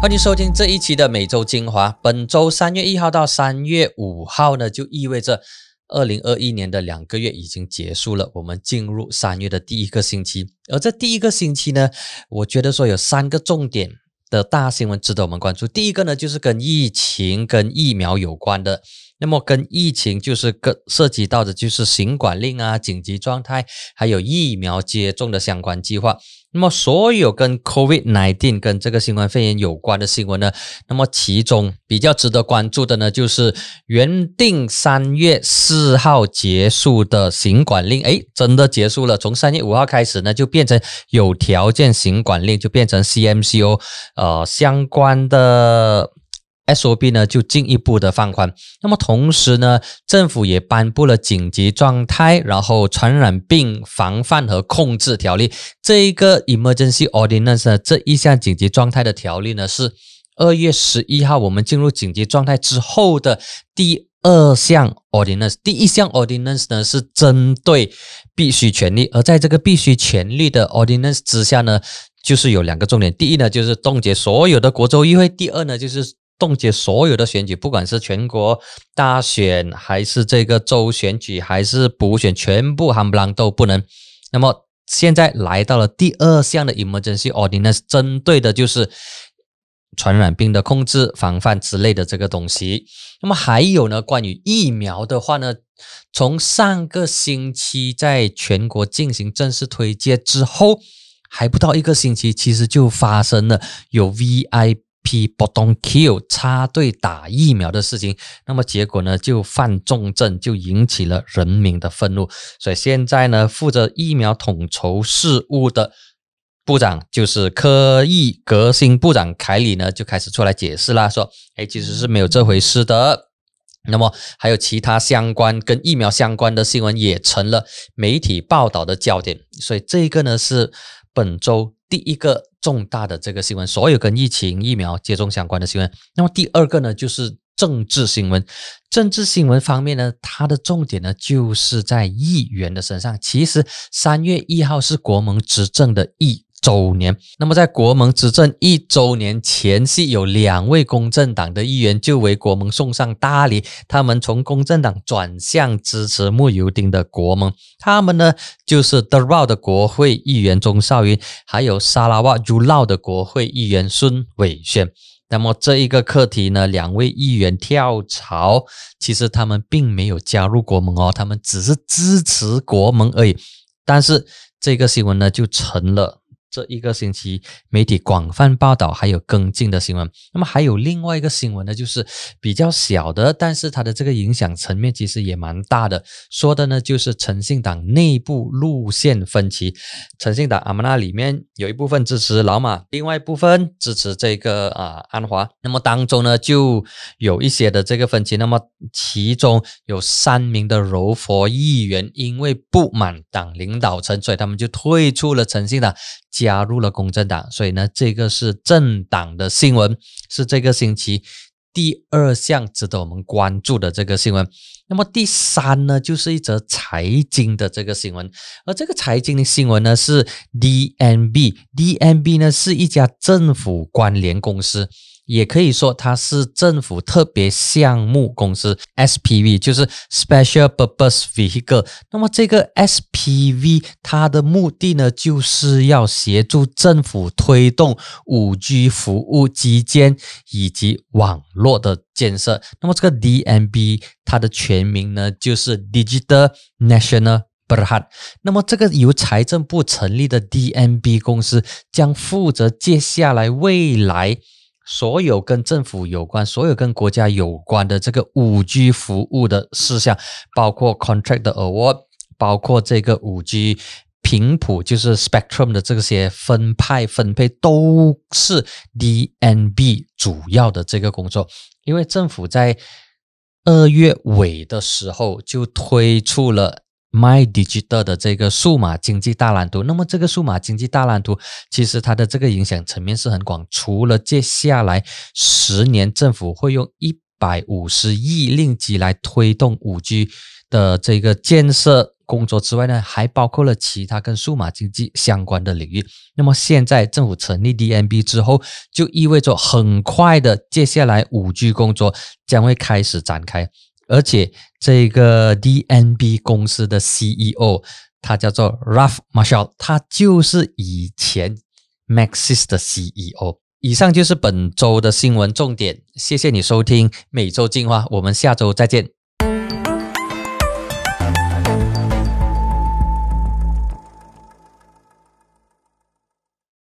欢迎收听这一期的每周精华。本周三月一号到三月五号呢，就意味着二零二一年的两个月已经结束了，我们进入三月的第一个星期。而这第一个星期呢，我觉得说有三个重点的大新闻值得我们关注。第一个呢，就是跟疫情、跟疫苗有关的。那么跟疫情就是跟涉及到的就是行管令啊、紧急状态，还有疫苗接种的相关计划。那么所有跟 COVID nineteen 跟这个新冠肺炎有关的新闻呢，那么其中比较值得关注的呢，就是原定三月四号结束的行管令，哎，真的结束了。从三月五号开始呢，就变成有条件行管令，就变成 CMCO，呃，相关的。SOP 呢就进一步的放宽，那么同时呢，政府也颁布了紧急状态，然后传染病防范和控制条例。这一个 Emergency Ordinance 呢，这一项紧急状态的条例呢是二月十一号我们进入紧急状态之后的第二项 Ordinance，第一项 Ordinance 呢是针对必须权利，而在这个必须权利的 Ordinance 之下呢，就是有两个重点，第一呢就是冻结所有的国州议会，第二呢就是。冻结所有的选举，不管是全国大选，还是这个州选举，还是补选，全部含不啷都不能。那么现在来到了第二项的 emergency ordinance，针对的就是传染病的控制、防范之类的这个东西。那么还有呢，关于疫苗的话呢，从上个星期在全国进行正式推介之后，还不到一个星期，其实就发生了有 VIP。P 不动 Q 插队打疫苗的事情，那么结果呢就犯重症，就引起了人民的愤怒。所以现在呢，负责疫苗统筹事务的部长就是科艺革新部长凯里呢，就开始出来解释啦，说：“哎，其实是没有这回事的。”那么还有其他相关跟疫苗相关的新闻也成了媒体报道的焦点。所以这个呢是本周。第一个重大的这个新闻，所有跟疫情疫苗接种相关的新闻。那么第二个呢，就是政治新闻。政治新闻方面呢，它的重点呢，就是在议员的身上。其实三月一号是国盟执政的议。周年，那么在国盟执政一周年前夕，有两位公正党的议员就为国盟送上大礼。他们从公正党转向支持穆尤丁的国盟，他们呢就是德拉的国会议员钟少云，还有沙拉瓦朱劳的国会议员孙伟轩。那么这一个课题呢，两位议员跳槽，其实他们并没有加入国盟哦，他们只是支持国盟而已。但是这个新闻呢，就成了。这一个星期，媒体广泛报道，还有跟进的新闻。那么还有另外一个新闻呢，就是比较小的，但是它的这个影响层面其实也蛮大的。说的呢，就是诚信党内部路线分歧。诚信党阿曼纳里面有一部分支持老马，另外一部分支持这个啊安华。那么当中呢，就有一些的这个分歧。那么其中有三名的柔佛议员因为不满党领导层，所以他们就退出了诚信党。加入了公正党，所以呢，这个是政党的新闻，是这个星期第二项值得我们关注的这个新闻。那么第三呢，就是一则财经的这个新闻，而这个财经的新闻呢是 DNB，DNB 呢是一家政府关联公司。也可以说它是政府特别项目公司 SPV，就是 Special Purpose Vehicle。那么这个 SPV 它的目的呢，就是要协助政府推动五 G 服务基建以及网络的建设。那么这个 DNB 它的全名呢，就是 Digital National Berhad。那么这个由财政部成立的 DMB 公司将负责接下来未来。所有跟政府有关、所有跟国家有关的这个五 G 服务的事项，包括 contract 的 award，包括这个五 G 频谱，就是 spectrum 的这些分派分配，都是 DNB 主要的这个工作。因为政府在二月尾的时候就推出了。My Digital 的这个数码经济大蓝图，那么这个数码经济大蓝图其实它的这个影响层面是很广。除了接下来十年政府会用一百五十亿令吉来推动五 G 的这个建设工作之外呢，还包括了其他跟数码经济相关的领域。那么现在政府成立 DMB 之后，就意味着很快的，接下来五 G 工作将会开始展开。而且这个 DNB 公司的 CEO，他叫做 Ralph Marshall，他就是以前 Maxis 的 CEO。以上就是本周的新闻重点，谢谢你收听每周进化，我们下周再见。